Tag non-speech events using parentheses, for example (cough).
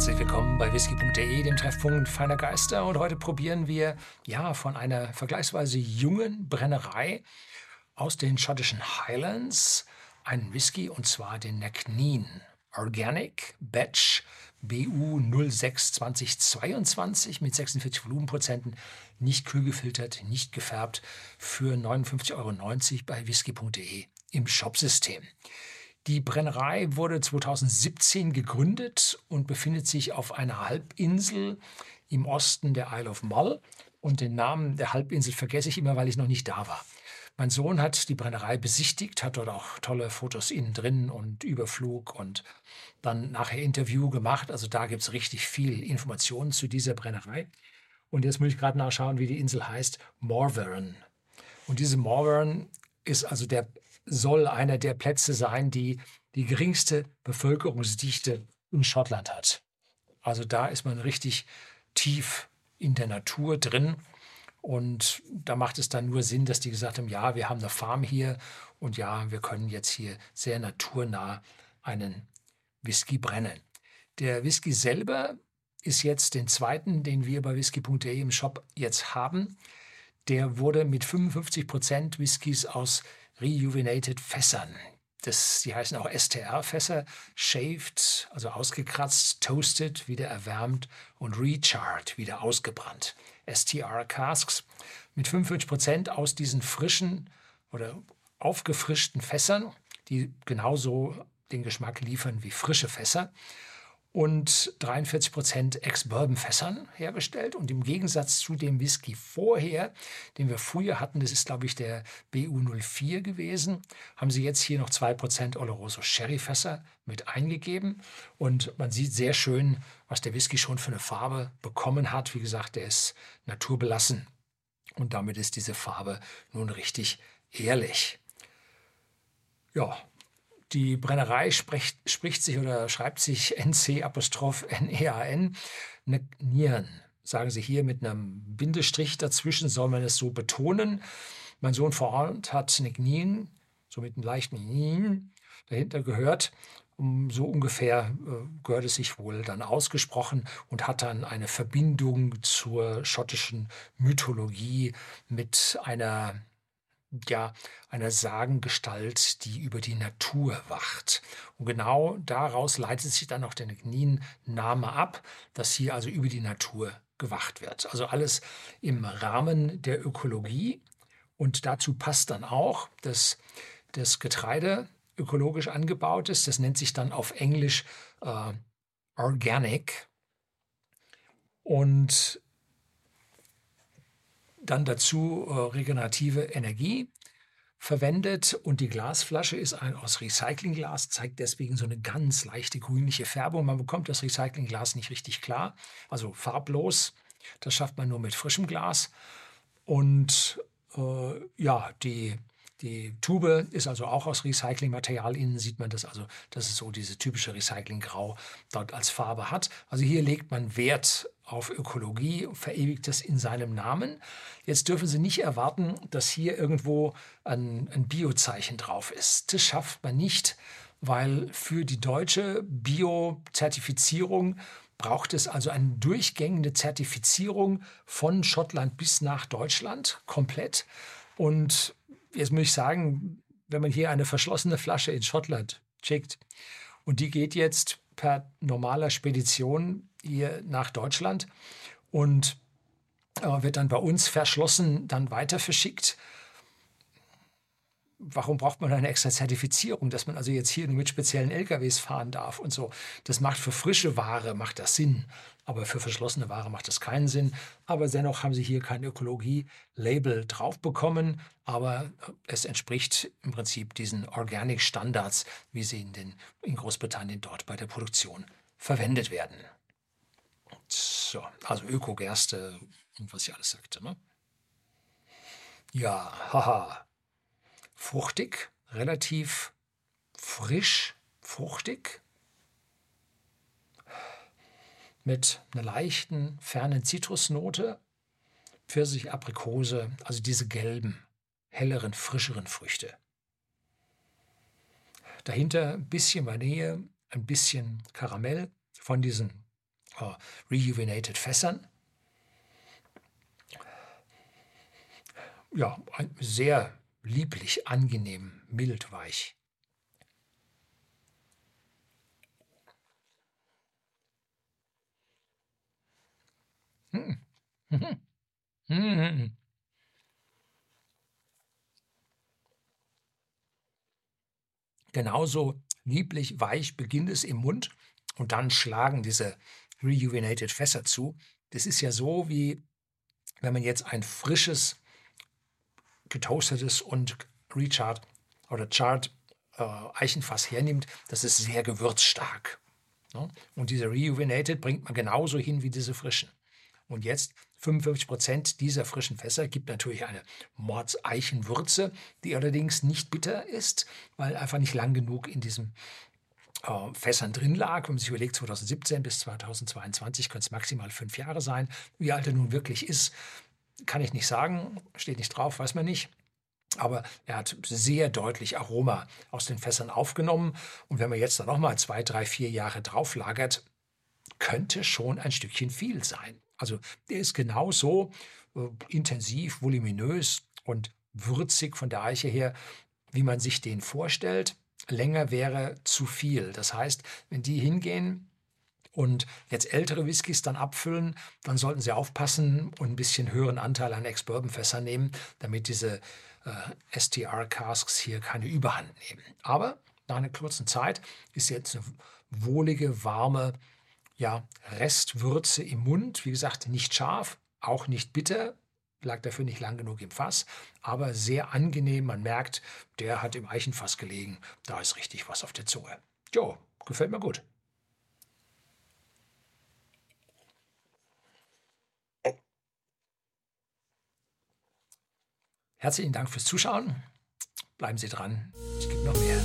Herzlich willkommen bei whisky.de, dem Treffpunkt feiner Geister. Und heute probieren wir ja von einer vergleichsweise jungen Brennerei aus den schottischen Highlands einen Whisky und zwar den Neckneen Organic Batch BU 06 2022 mit 46 Volumenprozenten, nicht kühl gefiltert, nicht gefärbt, für 59,90 Euro bei whisky.de im Shopsystem. Die Brennerei wurde 2017 gegründet und befindet sich auf einer Halbinsel im Osten der Isle of Mull. Und den Namen der Halbinsel vergesse ich immer, weil ich noch nicht da war. Mein Sohn hat die Brennerei besichtigt, hat dort auch tolle Fotos innen drin und Überflug und dann nachher Interview gemacht. Also da gibt es richtig viel Informationen zu dieser Brennerei. Und jetzt muss ich gerade nachschauen, wie die Insel heißt. Morvern. Und diese Morvern ist also der soll einer der Plätze sein, die die geringste Bevölkerungsdichte in Schottland hat. Also da ist man richtig tief in der Natur drin. Und da macht es dann nur Sinn, dass die gesagt haben, ja, wir haben eine Farm hier und ja, wir können jetzt hier sehr naturnah einen Whisky brennen. Der Whisky selber ist jetzt den zweiten, den wir bei whisky.de im Shop jetzt haben. Der wurde mit 55 Prozent Whiskys aus Rejuvenated Fässern. Das, die heißen auch STR-Fässer, shaved, also ausgekratzt, toasted, wieder erwärmt und recharred, wieder ausgebrannt. STR-Casks mit 45 Prozent aus diesen frischen oder aufgefrischten Fässern, die genauso den Geschmack liefern wie frische Fässer und 43 Prozent Ex-Bourbon-Fässern hergestellt. Und im Gegensatz zu dem Whisky vorher, den wir früher hatten, das ist, glaube ich, der BU04 gewesen, haben sie jetzt hier noch 2 Prozent Oloroso Sherry-Fässer mit eingegeben. Und man sieht sehr schön, was der Whisky schon für eine Farbe bekommen hat. Wie gesagt, der ist naturbelassen. Und damit ist diese Farbe nun richtig ehrlich. Ja, die Brennerei spricht, spricht sich oder schreibt sich (laughs) NC Apostroph NEAN, ne, Nieren. Sagen sie hier mit einem Bindestrich dazwischen, soll man es so betonen. Mein Sohn vor Ort hat Nien, so mit einem leichten Nien dahinter gehört. So ungefähr äh, gehört es sich wohl dann ausgesprochen und hat dann eine Verbindung zur schottischen Mythologie mit einer ja einer Sagengestalt, die über die Natur wacht. Und genau daraus leitet sich dann auch der Gnien-Name ab, dass hier also über die Natur gewacht wird. Also alles im Rahmen der Ökologie. Und dazu passt dann auch, dass das Getreide ökologisch angebaut ist. Das nennt sich dann auf Englisch äh, Organic. Und dann dazu äh, regenerative Energie verwendet und die Glasflasche ist ein aus Recyclingglas, zeigt deswegen so eine ganz leichte grünliche Färbung. Man bekommt das Recyclingglas nicht richtig klar, also farblos. Das schafft man nur mit frischem Glas. Und äh, ja, die die Tube ist also auch aus Recyclingmaterial. Innen sieht man das also, dass es so diese typische Recyclinggrau dort als Farbe hat. Also hier legt man Wert auf Ökologie, verewigt das in seinem Namen. Jetzt dürfen Sie nicht erwarten, dass hier irgendwo ein, ein Biozeichen drauf ist. Das schafft man nicht, weil für die deutsche Bio-Zertifizierung braucht es also eine durchgängige Zertifizierung von Schottland bis nach Deutschland komplett. Und jetzt muss ich sagen, wenn man hier eine verschlossene Flasche in Schottland schickt und die geht jetzt per normaler Spedition hier nach Deutschland und äh, wird dann bei uns verschlossen dann weiter verschickt, warum braucht man eine extra Zertifizierung, dass man also jetzt hier nur mit speziellen LKWs fahren darf und so. Das macht für frische Ware macht das Sinn, aber für verschlossene Ware macht das keinen Sinn. Aber dennoch haben sie hier kein Ökologie-Label drauf bekommen, aber es entspricht im Prinzip diesen Organic Standards, wie sie in, den, in Großbritannien dort bei der Produktion verwendet werden. So, also Ökogerste und was ich alles sagte. Ne? Ja, haha fruchtig, relativ frisch, fruchtig, mit einer leichten, fernen Zitrusnote, Pfirsich, Aprikose, also diese gelben, helleren, frischeren Früchte. Dahinter ein bisschen Vanille, ein bisschen Karamell von diesen äh, Rejuvenated Fässern. Ja, sehr lieblich, angenehm, mild, weich. Hm. Mhm. Mhm. Genauso lieblich weich beginnt es im Mund und dann schlagen diese Rejuvenated Fässer zu. Das ist ja so, wie wenn man jetzt ein frisches, getoastetes und Recharred oder Charred äh, Eichenfass hernimmt. Das ist sehr gewürzstark. Ne? Und diese Rejuvenated bringt man genauso hin wie diese frischen. Und jetzt 55 Prozent dieser frischen Fässer gibt natürlich eine Mordseichenwürze, die allerdings nicht bitter ist, weil einfach nicht lang genug in diesem äh, Fässern drin lag. Wenn man sich überlegt, 2017 bis 2022 können es maximal fünf Jahre sein. Wie alt er nun wirklich ist, kann ich nicht sagen, steht nicht drauf, weiß man nicht. Aber er hat sehr deutlich Aroma aus den Fässern aufgenommen. Und wenn man jetzt dann nochmal zwei, drei, vier Jahre drauf lagert, könnte schon ein Stückchen viel sein. Also der ist genauso äh, intensiv, voluminös und würzig von der Eiche her, wie man sich den vorstellt länger wäre zu viel. Das heißt, wenn die hingehen und jetzt ältere Whiskys dann abfüllen, dann sollten sie aufpassen und ein bisschen höheren Anteil an Ex-Bourbon-Fässern nehmen, damit diese äh, STR-Casks hier keine Überhand nehmen. Aber nach einer kurzen Zeit ist jetzt eine wohlige, warme ja, Restwürze im Mund. Wie gesagt, nicht scharf, auch nicht bitter, lag dafür nicht lang genug im Fass, aber sehr angenehm. Man merkt, der hat im Eichenfass gelegen. Da ist richtig was auf der Zunge. Jo, gefällt mir gut. Herzlichen Dank fürs Zuschauen. Bleiben Sie dran. Es gibt noch mehr.